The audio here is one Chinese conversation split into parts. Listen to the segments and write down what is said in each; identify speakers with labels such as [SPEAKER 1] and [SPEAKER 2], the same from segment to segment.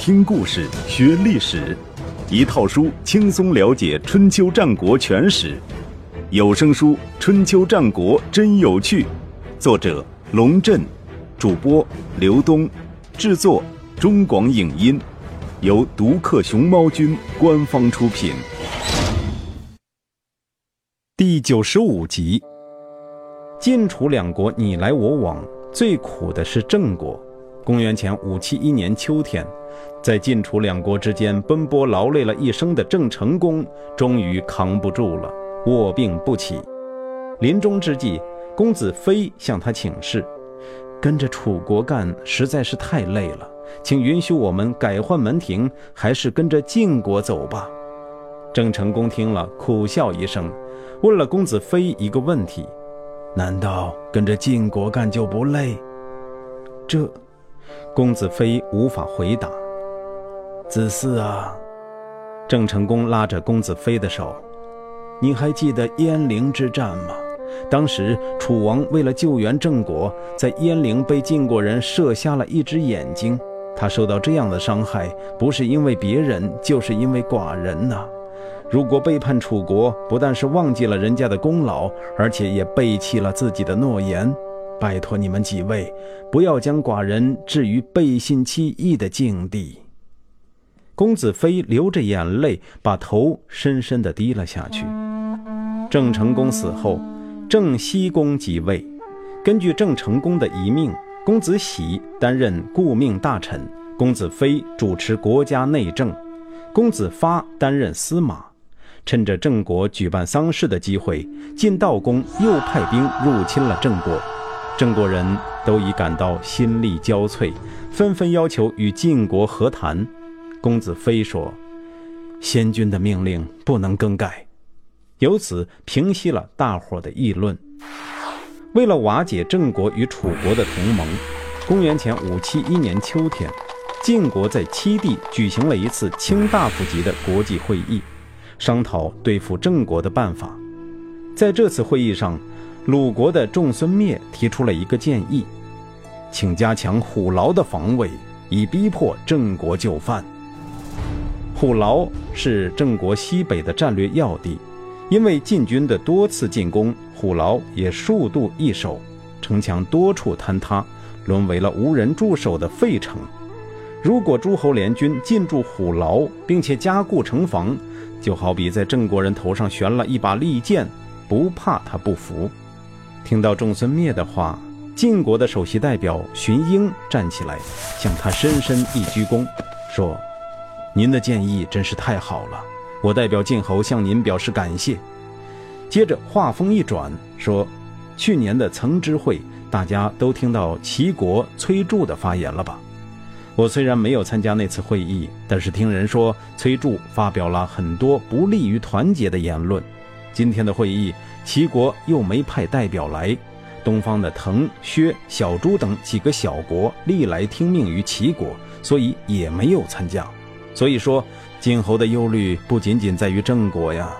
[SPEAKER 1] 听故事学历史，一套书轻松了解春秋战国全史。有声书《春秋战国真有趣》，作者龙震，主播刘东，制作中广影音，由独克熊猫君官方出品。
[SPEAKER 2] 第九十五集，晋楚两国你来我往，最苦的是郑国。公元前五七一年秋天，在晋楚两国之间奔波劳累了一生的郑成功，终于扛不住了，卧病不起。临终之际，公子非向他请示：“跟着楚国干实在是太累了，请允许我们改换门庭，还是跟着晋国走吧。”郑成功听了，苦笑一声，问了公子非一个问题：“难道跟着晋国干就不累？”这。公子非无法回答。子嗣啊，郑成功拉着公子非的手：“你还记得鄢陵之战吗？当时楚王为了救援郑国，在鄢陵被晋国人射瞎了一只眼睛。他受到这样的伤害，不是因为别人，就是因为寡人呐。如果背叛楚国，不但是忘记了人家的功劳，而且也背弃了自己的诺言。”拜托你们几位，不要将寡人置于背信弃义的境地。公子非流着眼泪，把头深深地低了下去。郑成功死后，郑西公即位。根据郑成功的遗命，公子喜担任顾命大臣，公子非主持国家内政，公子发担任司马。趁着郑国举办丧事的机会，晋悼公又派兵入侵了郑国。郑国人都已感到心力交瘁，纷纷要求与晋国和谈。公子非说：“先君的命令不能更改。”由此平息了大伙的议论。为了瓦解郑国与楚国的同盟，公元前五七一年秋天，晋国在七地举行了一次卿大夫级的国际会议，商讨对付郑国的办法。在这次会议上，鲁国的仲孙灭提出了一个建议，请加强虎牢的防卫，以逼迫郑国就范。虎牢是郑国西北的战略要地，因为晋军的多次进攻，虎牢也数度易手，城墙多处坍塌，沦为了无人驻守的废城。如果诸侯联军进驻虎牢，并且加固城防，就好比在郑国人头上悬了一把利剑，不怕他不服。听到仲孙灭的话，晋国的首席代表荀英站起来，向他深深一鞠躬，说：“您的建议真是太好了，我代表晋侯向您表示感谢。”接着话锋一转，说：“去年的曾之会，大家都听到齐国崔杼的发言了吧？我虽然没有参加那次会议，但是听人说崔杼发表了很多不利于团结的言论。今天的会议。”齐国又没派代表来，东方的滕、薛、小朱等几个小国历来听命于齐国，所以也没有参加。所以说，晋侯的忧虑不仅仅在于郑国呀。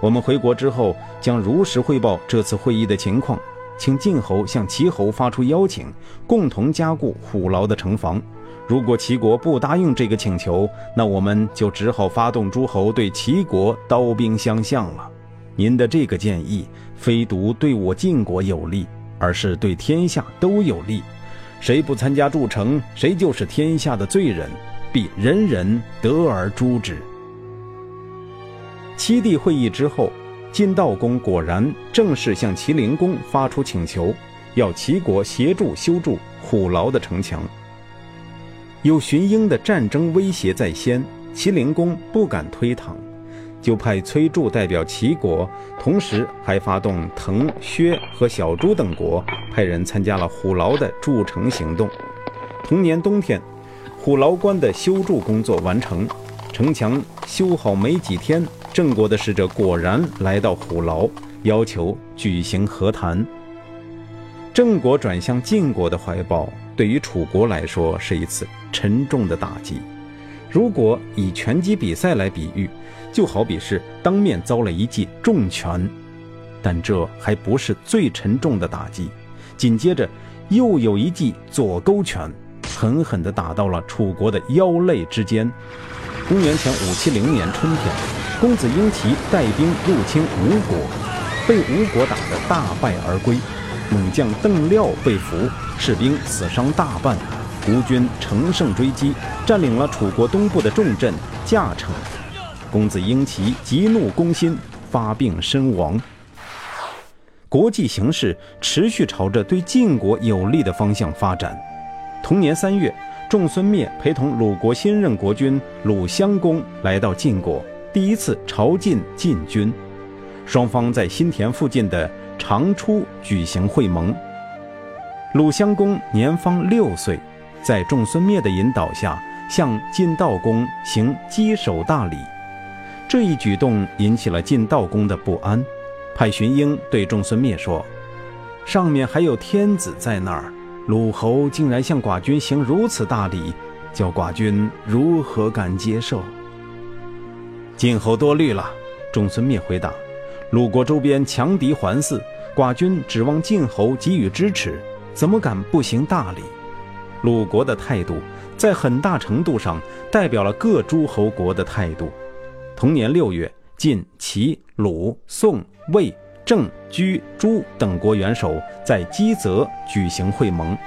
[SPEAKER 2] 我们回国之后将如实汇报这次会议的情况，请晋侯向齐侯发出邀请，共同加固虎牢的城防。如果齐国不答应这个请求，那我们就只好发动诸侯对齐国刀兵相向了。您的这个建议，非独对我晋国有利，而是对天下都有利。谁不参加筑城，谁就是天下的罪人，必人人得而诛之。七地会议之后，晋悼公果然正式向齐灵公发出请求，要齐国协助修筑虎牢的城墙。有荀英的战争威胁在先，齐灵公不敢推搪。就派崔杼代表齐国，同时还发动滕、薛和小朱等国派人参加了虎牢的筑城行动。同年冬天，虎牢关的修筑工作完成，城墙修好没几天，郑国的使者果然来到虎牢，要求举行和谈。郑国转向晋国的怀抱，对于楚国来说是一次沉重的打击。如果以拳击比赛来比喻，就好比是当面遭了一记重拳，但这还不是最沉重的打击。紧接着又有一记左勾拳，狠狠地打到了楚国的腰肋之间。公元前五七零年春天，公子婴齐带兵入侵吴国，被吴国打得大败而归。猛将邓廖被俘，士兵死伤大半。吴军乘胜追击，占领了楚国东部的重镇驾城。公子婴齐急怒攻心，发病身亡。国际形势持续朝着对晋国有利的方向发展。同年三月。仲孙灭陪同鲁国新任国君鲁襄公来到晋国，第一次朝觐晋军。双方在新田附近的长出举行会盟。鲁襄公年方六岁，在仲孙灭的引导下，向晋悼公行稽首大礼。这一举动引起了晋悼公的不安，派荀婴对仲孙灭说：“上面还有天子在那儿。”鲁侯竟然向寡君行如此大礼，叫寡君如何敢接受？晋侯多虑了。仲孙灭回答：“鲁国周边强敌环伺，寡君指望晋侯给予支持，怎么敢不行大礼？”鲁国的态度在很大程度上代表了各诸侯国的态度。同年六月，晋、齐、鲁、宋、魏。郑、居、朱等国元首在基泽举行会盟，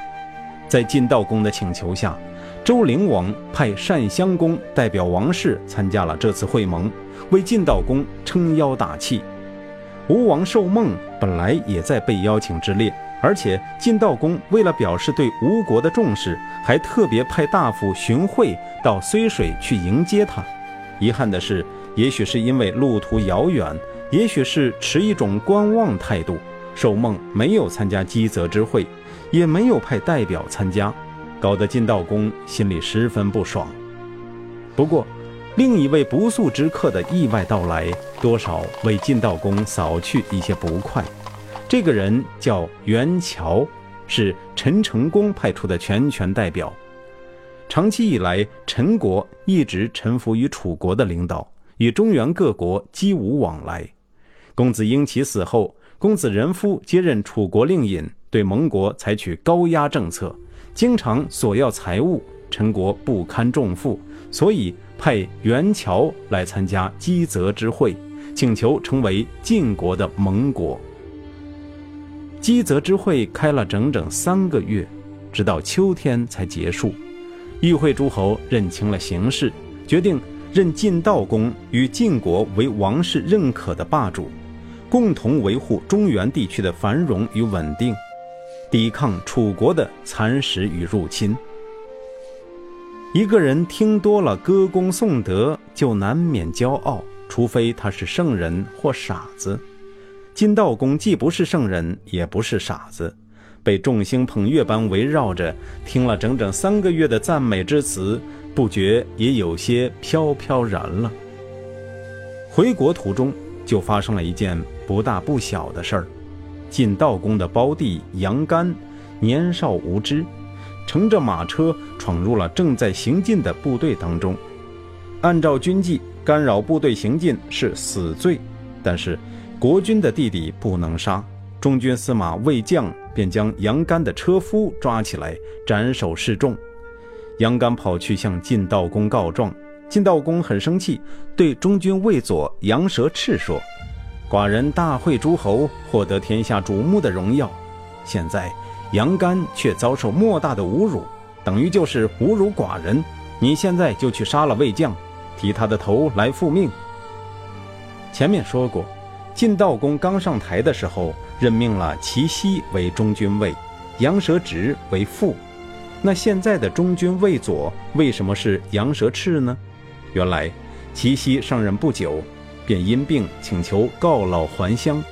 [SPEAKER 2] 在晋悼公的请求下，周灵王派单襄公代表王室参加了这次会盟，为晋悼公撑腰打气。吴王寿梦本来也在被邀请之列，而且晋悼公为了表示对吴国的重视，还特别派大夫荀惠到睢水去迎接他。遗憾的是，也许是因为路途遥远。也许是持一种观望态度，寿梦没有参加基泽之会，也没有派代表参加，搞得晋道公心里十分不爽。不过，另一位不速之客的意外到来，多少为晋道公扫去一些不快。这个人叫袁乔，是陈成功派出的全权代表。长期以来，陈国一直臣服于楚国的领导，与中原各国几无往来。公子婴齐死后，公子仁夫接任楚国令尹，对盟国采取高压政策，经常索要财物，陈国不堪重负，所以派袁乔来参加基泽之会，请求成为晋国的盟国。基泽之会开了整整三个月，直到秋天才结束。与会诸侯认清了形势，决定任晋悼公与晋国为王室认可的霸主。共同维护中原地区的繁荣与稳定，抵抗楚国的蚕食与入侵。一个人听多了歌功颂德，就难免骄傲，除非他是圣人或傻子。晋悼公既不是圣人，也不是傻子，被众星捧月般围绕着，听了整整三个月的赞美之词，不觉也有些飘飘然了。回国途中。就发生了一件不大不小的事儿。晋悼公的胞弟杨干年少无知，乘着马车闯入了正在行进的部队当中。按照军纪，干扰部队行进是死罪，但是国君的弟弟不能杀。中军司马魏将便将杨干的车夫抓起来斩首示众。杨干跑去向晋悼公告状。晋悼公很生气，对中军卫佐杨蛇赤说：“寡人大会诸侯，获得天下瞩目的荣耀，现在杨干却遭受莫大的侮辱，等于就是侮辱寡人。你现在就去杀了魏将，提他的头来复命。”前面说过，晋悼公刚上台的时候，任命了齐奚为中军尉，杨蛇直为副。那现在的中军卫佐为什么是杨蛇赤呢？原来，齐奚上任不久，便因病请求告老还乡。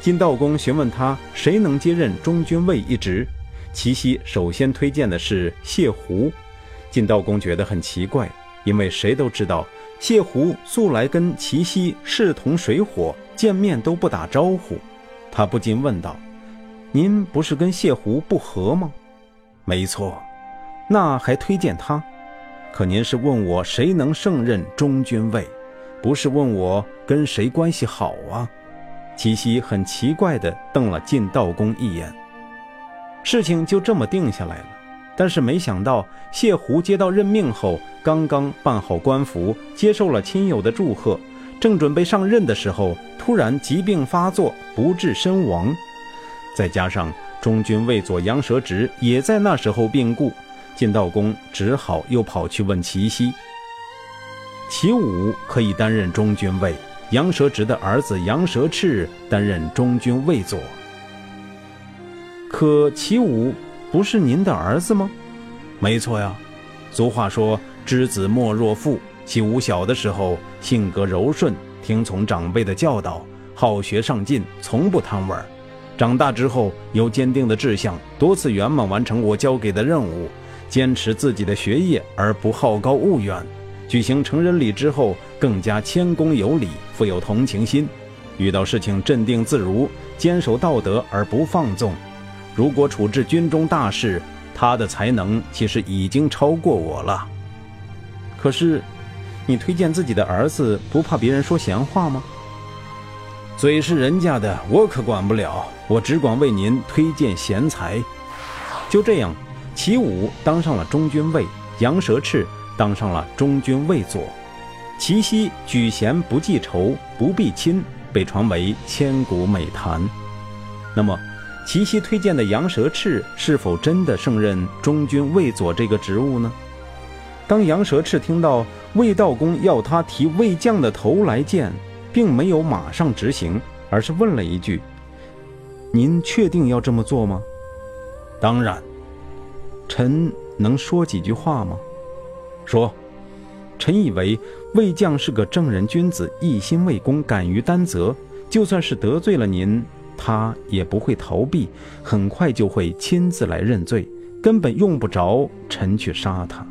[SPEAKER 2] 晋悼公询问他谁能接任中军尉一职，齐奚首先推荐的是谢胡。晋悼公觉得很奇怪，因为谁都知道谢胡素来跟齐奚势同水火，见面都不打招呼。他不禁问道：“您不是跟谢胡不和吗？”“没错。”“那还推荐他？”可您是问我谁能胜任中军尉，不是问我跟谁关系好啊？齐奚很奇怪地瞪了晋悼公一眼。事情就这么定下来了。但是没想到谢胡接到任命后，刚刚办好官服，接受了亲友的祝贺，正准备上任的时候，突然疾病发作，不治身亡。再加上中军卫佐杨蛇直也在那时候病故，晋悼公只好又跑去问齐奚。齐武可以担任中军卫，杨蛇直的儿子杨蛇赤担任中军卫佐。可齐武不是您的儿子吗？没错呀。俗话说“知子莫若父”。齐武小的时候性格柔顺，听从长辈的教导，好学上进，从不贪玩。长大之后有坚定的志向，多次圆满完成我交给的任务，坚持自己的学业而不好高骛远。举行成人礼之后，更加谦恭有礼，富有同情心，遇到事情镇定自如，坚守道德而不放纵。如果处置军中大事，他的才能其实已经超过我了。可是，你推荐自己的儿子，不怕别人说闲话吗？嘴是人家的，我可管不了，我只管为您推荐贤才。就这样，齐武当上了中军尉，杨蛇赤当上了中军尉佐，齐奚举贤不记仇不避亲，被传为千古美谈。那么。齐奚推荐的杨蛇赤是否真的胜任中军卫佐这个职务呢？当杨蛇赤听到卫道公要他提卫将的头来见，并没有马上执行，而是问了一句：“您确定要这么做吗？”“当然。”“臣能说几句话吗？”“说。”“臣以为魏将是个正人君子，一心为公，敢于担责，就算是得罪了您。”他也不会逃避，很快就会亲自来认罪，根本用不着臣去杀他。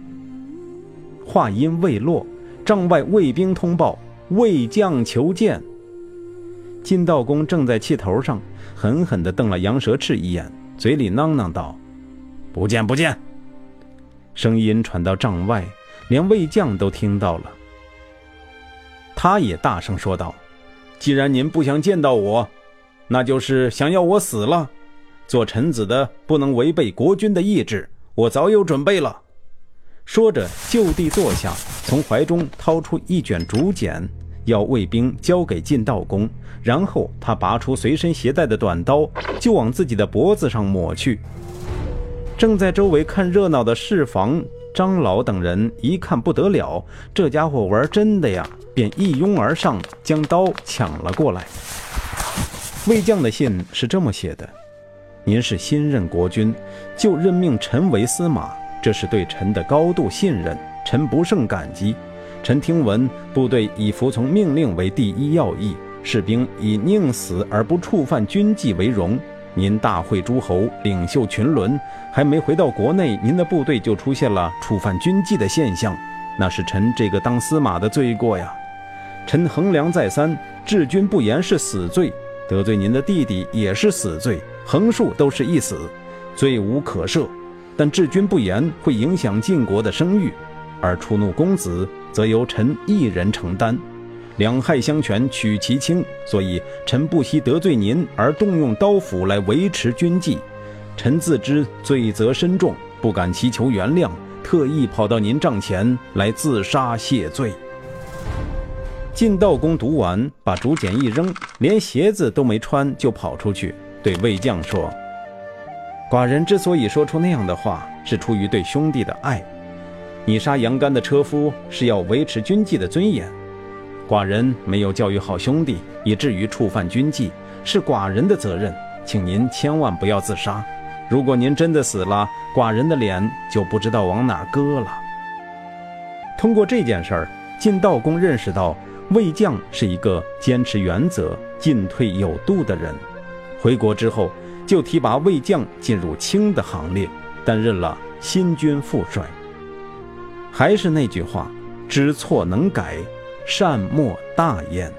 [SPEAKER 2] 话音未落，帐外卫兵通报：魏将求见。晋道公正在气头上，狠狠地瞪了杨蛇赤一眼，嘴里囔囔道：“不见，不见。”声音传到帐外，连魏将都听到了。他也大声说道：“既然您不想见到我。”那就是想要我死了，做臣子的不能违背国君的意志，我早有准备了。说着，就地坐下，从怀中掏出一卷竹简，要卫兵交给晋悼公。然后他拔出随身携带的短刀，就往自己的脖子上抹去。正在周围看热闹的侍房张老等人一看不得了，这家伙玩真的呀，便一拥而上，将刀抢了过来。魏将的信是这么写的：“您是新任国君，就任命臣为司马，这是对臣的高度信任，臣不胜感激。臣听闻部队以服从命令为第一要义，士兵以宁死而不触犯军纪为荣。您大会诸侯，领袖群伦，还没回到国内，您的部队就出现了触犯军纪的现象，那是臣这个当司马的罪过呀。臣衡量再三，治军不严是死罪。”得罪您的弟弟也是死罪，横竖都是一死，罪无可赦。但治军不严会影响晋国的声誉，而触怒公子则由臣一人承担，两害相权取其轻。所以臣不惜得罪您而动用刀斧来维持军纪。臣自知罪责深重，不敢祈求原谅，特意跑到您帐前来自杀谢罪。晋悼公读完，把竹简一扔，连鞋子都没穿就跑出去，对魏将说：“寡人之所以说出那样的话，是出于对兄弟的爱。你杀杨干的车夫是要维持军纪的尊严，寡人没有教育好兄弟，以至于触犯军纪，是寡人的责任，请您千万不要自杀。如果您真的死了，寡人的脸就不知道往哪搁了。”通过这件事儿，晋悼公认识到。魏将是一个坚持原则、进退有度的人。回国之后，就提拔魏将进入清的行列，担任了新军副帅。还是那句话，知错能改，善莫大焉。